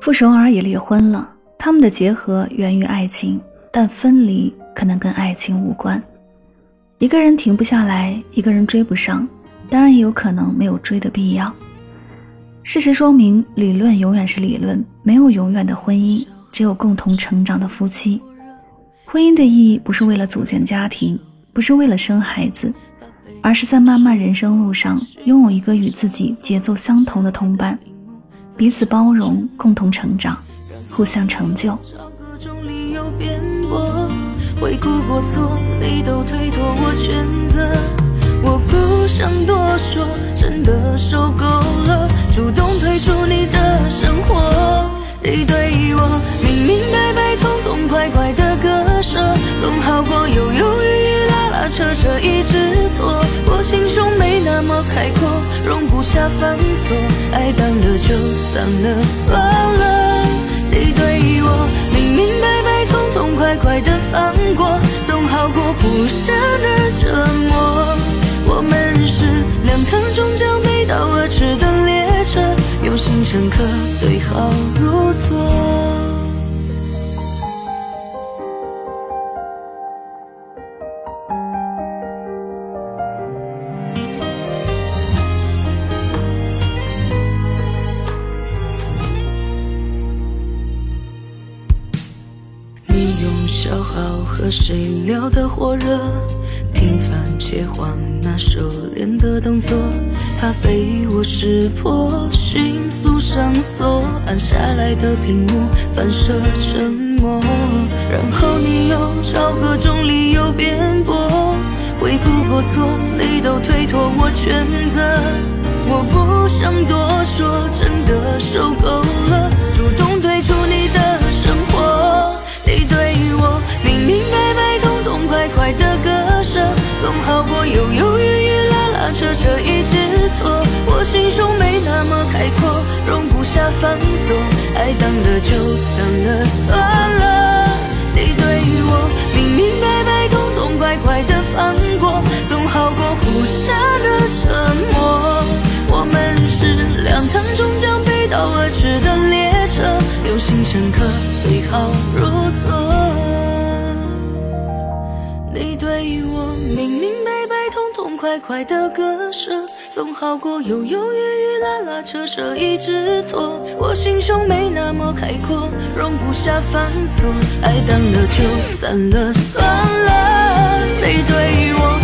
傅首尔也离婚了，他们的结合源于爱情，但分离可能跟爱情无关。一个人停不下来，一个人追不上，当然也有可能没有追的必要。事实说明，理论永远是理论，没有永远的婚姻，只有共同成长的夫妻。婚姻的意义不是为了组建家庭，不是为了生孩子，而是在漫漫人生路上拥有一个与自己节奏相同的同伴，彼此包容，共同成长，互相成就。回顾过错，你都推脱我全责，我不想多说，真的受够了，主动退出你的生活，你对我明明白白，痛痛快快的割舍。总好过犹犹豫豫、拉拉扯扯一直拖。开阔，容不下犯错。爱淡了就散了，算了。你对我明明白白、痛痛快快的放过，总好过互相的折磨。我们是两趟终将背道而驰的列车，有心乘客对号入座。消耗和谁聊得火热？频繁切换那熟练的动作，怕被我识破，迅速上锁。按下来的屏幕反射沉默，然后你又找各种理由辩驳，回顾过错，你都推脱我全责。我不想多说，真的受总好过犹犹豫豫、拉拉扯扯一直拖。我心胸没那么开阔，容不下犯错，爱淡了？就散了，算了。你对我明明白白、痛痛快快的放过，总好过互相的沉默。我们是两趟终将背道而驰的列车，用心深刻对号入座。你对我。明明白白、痛痛快快的割舍，总好过犹犹豫豫、拉拉扯扯一直拖。我心胸没那么开阔，容不下犯错。爱淡了就散了，算了。你对我